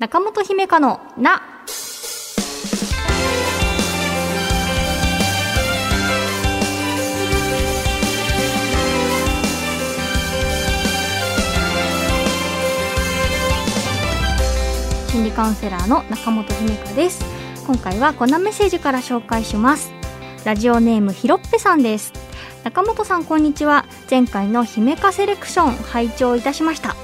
中本姫香のな。心理カウンセラーの中本姫香です。今回はこんなメッセージから紹介します。ラジオネームひろっぺさんです。中本さんこんにちは。前回の姫香セレクション拝聴いたしました。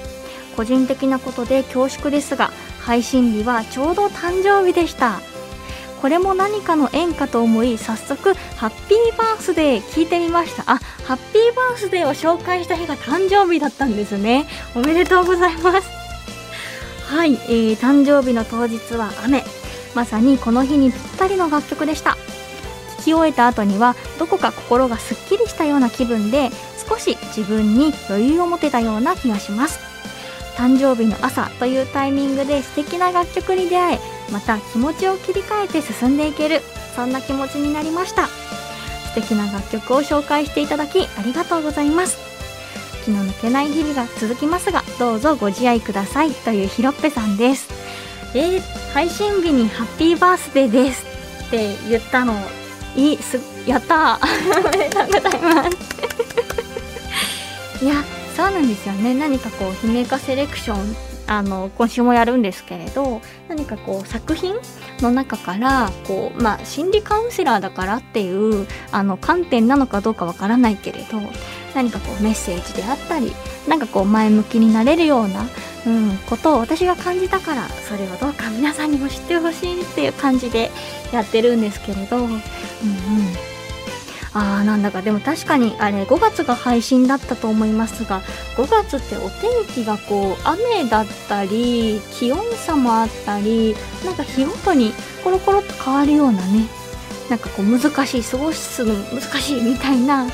個人的なことで恐縮ですが配信日はちょうど誕生日でした。これも何かの縁かと思い早速ハッピーバースデー聞いてみました。あハッピーバースデーを紹介した日が誕生日だったんですね。おめでとうございます。はい、えー、誕生日の当日は雨。まさにこの日にぴったりの楽曲でした。聞き終えた後にはどこか心がすっきりしたような気分で少し自分に余裕を持てたような気がします。誕生日の朝というタイミングで素敵な楽曲に出会えまた気持ちを切り替えて進んでいけるそんな気持ちになりました。素敵な楽曲を紹介していただきありがとうございます。気の抜けない日々が続きますがどうぞご自愛ください。というひろっぺさんです。えー、配信日にハッピーバースデーです。って言ったの。いいすやったー。おめでとうございます。いやそうなんですよね。何かこう姫化セレクションあの今週もやるんですけれど何かこう作品の中からこう、まあ、心理カウンセラーだからっていうあの観点なのかどうかわからないけれど何かこうメッセージであったりなんかこう前向きになれるような、うん、ことを私が感じたからそれをどうか皆さんにも知ってほしいっていう感じでやってるんですけれど、うんうん、あーなんだかでも確かにあれ5月が配信だったと思いますが5月ってお天気がこう雨だったり気温差もあったりなんか日ごとにコロコロと変わるようなねなんかこう難しい過ごすの難しいみたいな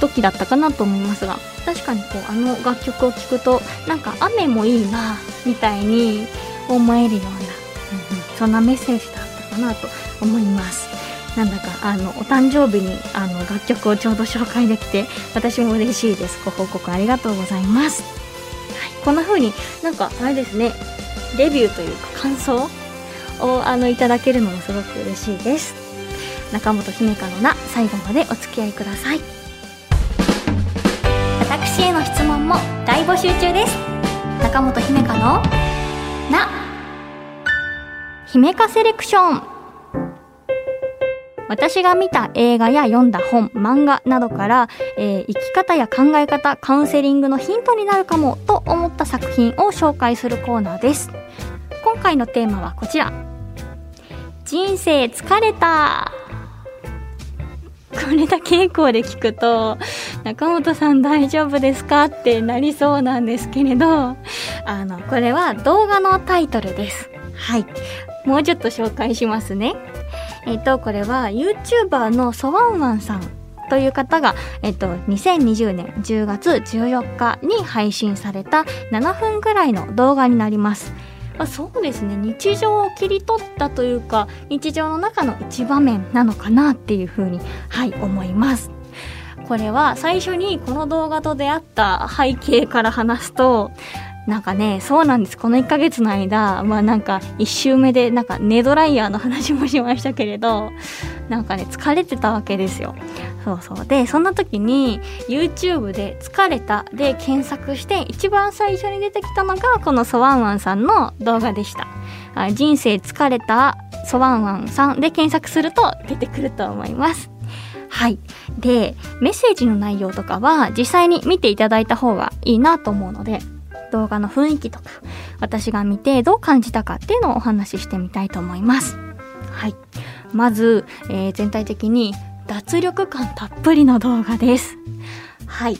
時だったかなと思いますが確かにこうあの楽曲を聴くとなんか雨もいいなみたいに思えるような、うんうん、そんなメッセージだったかなと思います。なんだかあのお誕生日にあの楽曲をちょうど紹介できて私も嬉しいです。ご報告ありがとうございます、はい、こんな風になんかあれですね。レビューというか感想をあのいただけるのもすごく嬉しいです。中本姫香のな最後までお付き合いください。私への質問も大募集中です。中本姫香のな姫香セレクション。私が見た映画や読んだ本、漫画などから、えー、生き方や考え方、カウンセリングのヒントになるかもと思った作品を紹介するコーナーです。今回のテーマはこちら。人生疲れたこれだけエコーで聞くと、中本さん大丈夫ですかってなりそうなんですけれど、あの、これは動画のタイトルです。はい。もうちょっと紹介しますね。えっ、と、これは YouTuber のソワンワンさんという方が、えっ、と、2020年10月14日に配信された7分ぐらいの動画になります。あそうですね日常を切り取ったというか日常の中の一場面なのかなっていうふうにはい思いますこれは最初にこの動画と出会った背景から話すとなんかね、そうなんです。この1ヶ月の間、まあなんか1周目でなんかネドライヤーの話もしましたけれど、なんかね、疲れてたわけですよ。そうそう。で、そんな時に YouTube で疲れたで検索して一番最初に出てきたのがこのソワンワンさんの動画でした。あ人生疲れたソワンワンさんで検索すると出てくると思います。はい。で、メッセージの内容とかは実際に見ていただいた方がいいなと思うので、動画の雰囲気とか、私が見てどう感じたかっていうのをお話ししてみたいと思います。はい。まず、えー、全体的に脱力感たっぷりの動画です。はい。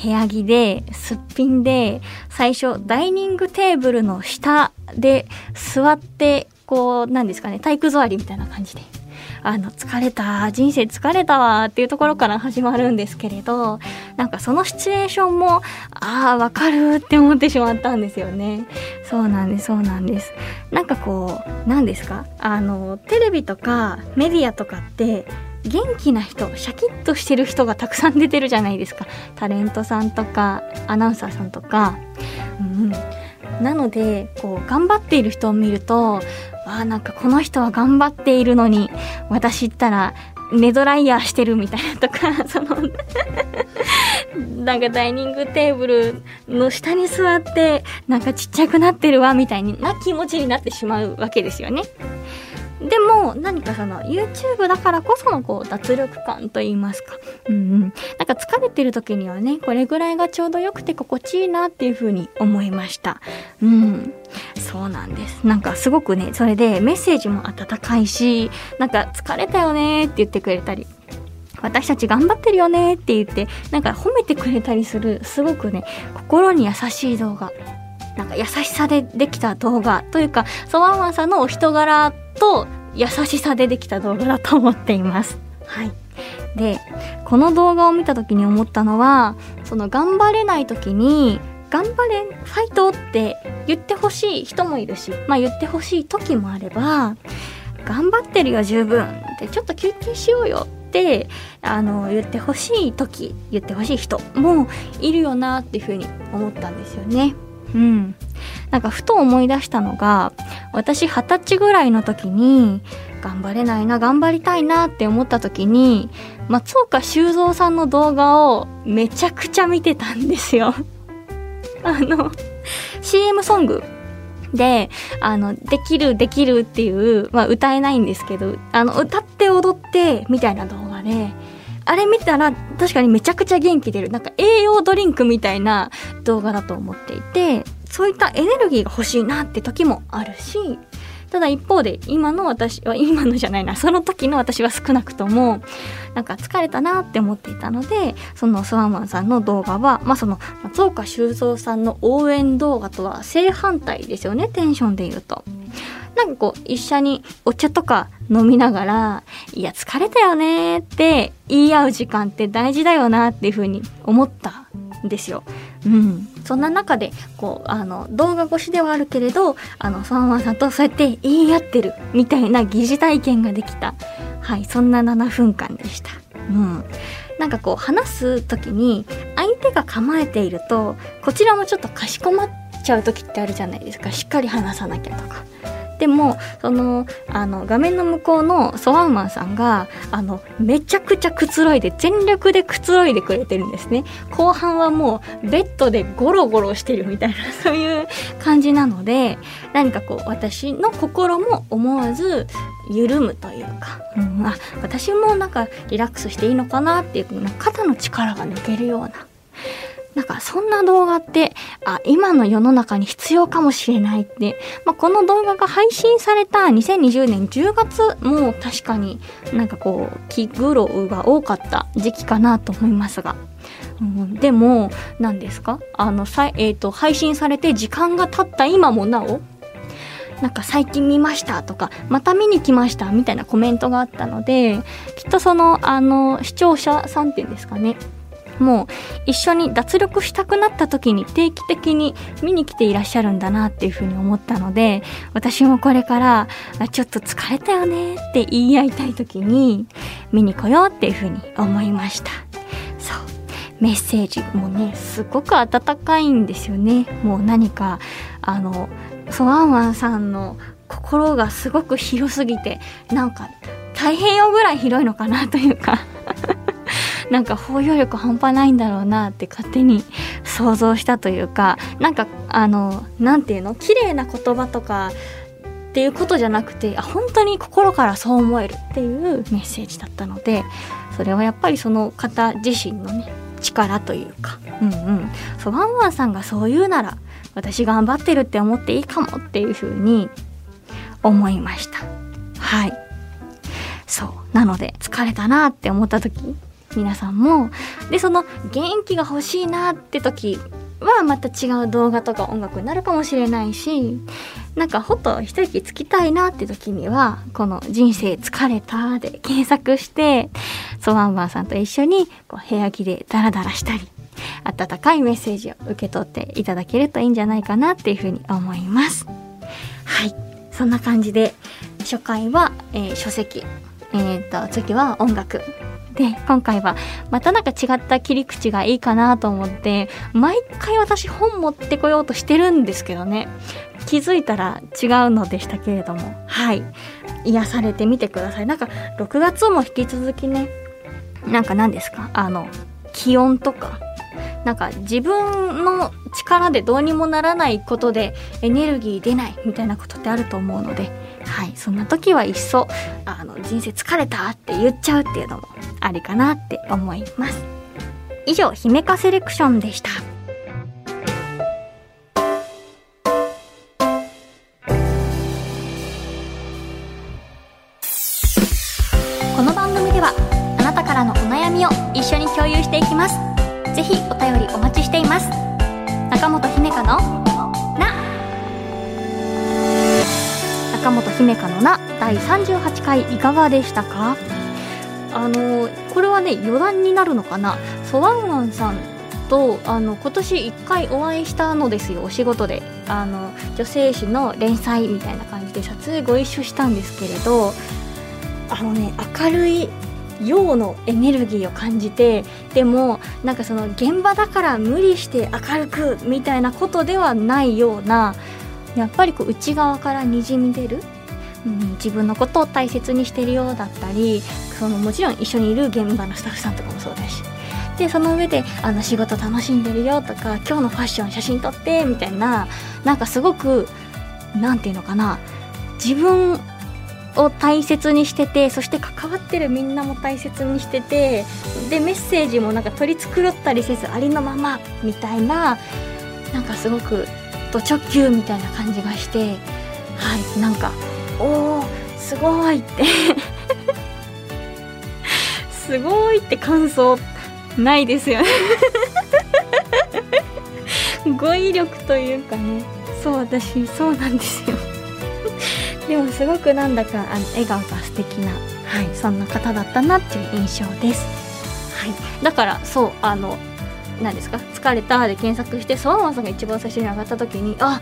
部屋着で、すっぴんで、最初、ダイニングテーブルの下で座って、こう、なんですかね、体育座りみたいな感じで。あの、疲れた、人生疲れたわっていうところから始まるんですけれど、なんかそのシチュエーションも、ああ、わかるって思ってしまったんですよね。そうなんです、そうなんです。なんかこう、何ですか？あの、テレビとかメディアとかって、元気な人、シャキッとしてる人がたくさん出てるじゃないですか。タレントさんとか、アナウンサーさんとか。うん、なのでこう頑張っている人を見るとあなんかこの人は頑張っているのに私ったら寝ドライヤーしてるみたいなとか そのなんかダイニングテーブルの下に座ってなんかちっちゃくなってるわみたいな気持ちになってしまうわけですよね。でも何かその YouTube だからこそのこう脱力感と言いますか、うんうん、なんか疲れてる時にはねこれぐらいがちょうどよくて心地いいなっていう風に思いました。うん。そうなんです。なんかすごくねそれでメッセージも温かいしなんか疲れたよねって言ってくれたり私たち頑張ってるよねって言ってなんか褒めてくれたりするすごくね心に優しい動画。なんか優しさでできた動画というかソワンワンさんのお人柄と優しさでできた動画だと思っています。はい。で、この動画を見た時に思ったのは、その頑張れない時に、頑張れ、ファイトって言ってほしい人もいるし、まあ言ってほしい時もあれば、頑張ってるよ十分ってちょっと休憩しようよってあの言ってほしい時言ってほしい人もいるよなっていうふうに思ったんですよね。うん。なんかふと思い出したのが、私二十歳ぐらいの時に、頑張れないな、頑張りたいなって思った時に、松岡修造さんの動画をめちゃくちゃ見てたんですよ。あの、CM ソングで、あの、できるできるっていう、まあ歌えないんですけど、あの、歌って踊ってみたいな動画で、あれ見たら確かにめちゃくちゃ元気出る。なんか栄養ドリンクみたいな動画だと思っていて、そういったエネルギーが欲しいなって時もあるし、ただ一方で今の私は 今のじゃないなその時の私は少なくともなんか疲れたなって思っていたのでそのスワンマンさんの動画はまあその松岡修造さんの応援動画とは正反対ですよねテンションで言うと。なんかこう一緒にお茶とか飲みながらいや疲れたよねって言い合う時間って大事だよなっていうふうに思ったんですよ。うん、そんな中でこうあの動画越しではあるけれどあのソンワンさんとそうやって言い合ってるみたいな疑似体験ができた、はい、そんな7分間でした。うんなんかこう話す時に相手が構えているとこちらもちょっとかしこまっちゃう時ってあるじゃないですか。しっかり話さなきゃとか。でもそのあの画面の向こうのソワンマンさんがあのめちゃくちゃくつろいで全力でくつろいでくれてるんですね。後半はもうベッドでゴロゴロしてるみたいな そういう感じなので何かこう私の心も思わず緩むというか、うん、あ私もなんかリラックスしていいのかなっていう肩の力が抜けるような。なんかそんな動画って、あ、今の世の中に必要かもしれないって、まあ、この動画が配信された2020年10月も確かになんかこう、気苦労が多かった時期かなと思いますが。うん、でも、何ですか？あの、さえっ、ー、と、配信されて時間が経った今もなお、なんか最近見ましたとか、また見に来ましたみたいなコメントがあったので、きっとその、あの、視聴者さんっていうんですかね。もう一緒に脱力したくなった時に定期的に見に来ていらっしゃるんだなっていうふうに思ったので私もこれからちょっと疲れたよねって言い合いたい時に見に来ようっていうふうに思いました。そう。メッセージもねすごく温かいんですよね。もう何かあのソワンワンさんの心がすごく広すぎてなんか太平洋ぐらい広いのかなというか。なんか包容力半端ないんだろうなって勝手に想像したというかなんかあのなんていうの？綺麗な言葉とかっていうことじゃなくてあ本当に心からそう思えるっていうメッセージだったのでそれはやっぱりその方自身のね力というか。うんうん。そうワンワンさんがそう言うなら私頑張ってるって思っていいかもっていうふうに思いました。はい。そう。なので疲れたなって思った時皆さんもでその元気が欲しいなって時はまた違う動画とか音楽になるかもしれないしなんかほっと一息つきたいなって時にはこの「人生疲れた」で検索してソワンバンさんと一緒にこう部屋着でダラダラしたり温かいメッセージを受け取っていただけるといいんじゃないかなっていうふうに思います。はいそんな感じで初回は、えー、書籍、えーと次は音楽。で今回はまたなんか違った切り口がいいかなと思って毎回私本持ってこようとしてるんですけどね。気づいたら違うのでしたけれども。はい。癒されてみてください。なんか6月も引き続きねなんか何ですか？あの気温とか。なんか自分の力でどうにもならないことでエネルギー出ないみたいなことってあると思うので、はい、そんな時はいっそあの人生疲れたって言っちゃうっていうのもありかなって思います。以上、姫かセレクションでした。この番組ではあなたからのお悩みを一緒に共有していきます。ぜひお便りお待ちしています中本姫香の中本姫香のな第38回いかがでしたか？あのこれはね余談になるのかな？ソワンワンさんとあの今年1回お会いしたのですよお仕事で。あの女性誌の連載みたいな感じで撮影ご一緒したんですけれどあのね明るい陽のエネルギーを感じてでもなんかその現場だから無理して明るくみたいなことではないようなやっぱりこう内側からにじみ出る、うん、自分のことを大切にしてるようだったりそのもちろん一緒にいる現場のスタッフさんとかもそうだし。でその上であの仕事楽しんでるよとか今日のファッション写真撮ってみたいななんかすごく何て言うのかな自分を大切にしててそして関わってるみんなも大切にしててでメッセージもなんか取り繕ったりせずありのままみたいななんかすごくド直球みたいな感じがしてはいなんかおーすごいって。すごいって感想ないですよね。語彙力というかね。そう私そうなんですよ。でもすごくなんだかあの笑顔が素敵な、はい、そんな方だったなっていう印象です、はい、だからそうあの何ですか？疲れたで検索してソワマンさんが一番最初に上がった時にあ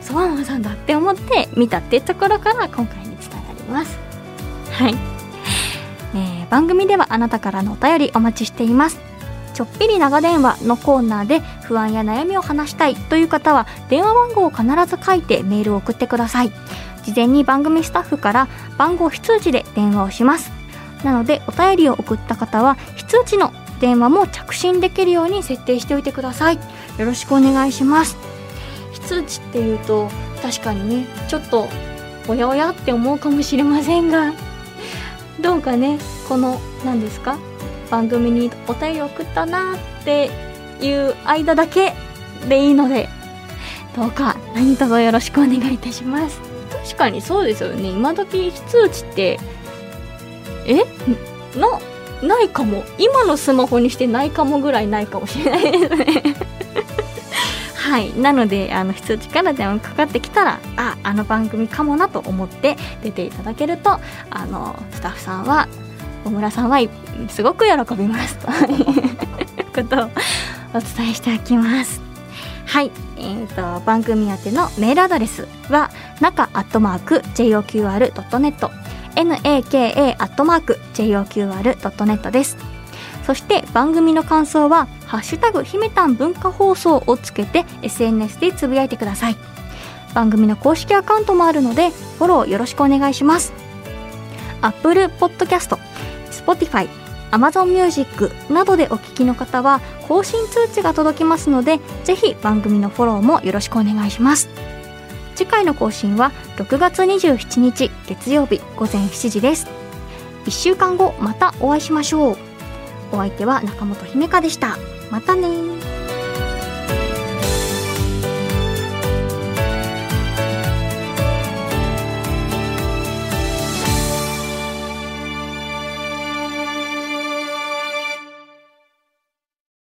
ソワマンさんだって思って見たってところから今回に伝わります。はい、えー、番組ではあなたからのお便りお待ちしています。ちょっぴり長電話のコーナーで不安や悩みを話したいという方は電話番号を必ず書いてメールを送ってください。事前に番組スタッフから番号非通知で電話をします。なのでお便りを送った方は非通知の電話も着信できるように設定しておいてください。よろしくお願いします。非通知っていうと確かにねちょっとおやおやって思うかもしれませんがどうかねこの何ですか番組にお便り送ったなっていう間だけでいいのでどうか何卒よろしくお願いいたします。確かにそうですよね。今時非通知ってえ？なないかも。今のスマホにしてないかもぐらいないかもしれないですね。はい。なのであの非通知から電話かかってきたらああの番組かもなと思って出ていただけるとあのスタッフさんは小村さんはすごく喜びますと。い ことをお伝えしておきます。はい、えーと、番組宛てのメールアドレスは中アットマーク JOQR.net naka.joqr.net です。そして番組の感想は「ハッシュタグひめたん文化放送」をつけて SNS でつぶやいてください。番組の公式アカウントもあるのでフォローよろしくお願いします。Apple Podcast、Spotify、Amazon Music などでお聞きの方は更新通知が届きますのでぜひ番組のフォローもよろしくお願いします。次回の更新は6月27日月曜日午前7時です。1週間後またお会いしましょう。お相手は中本姫香でした。またね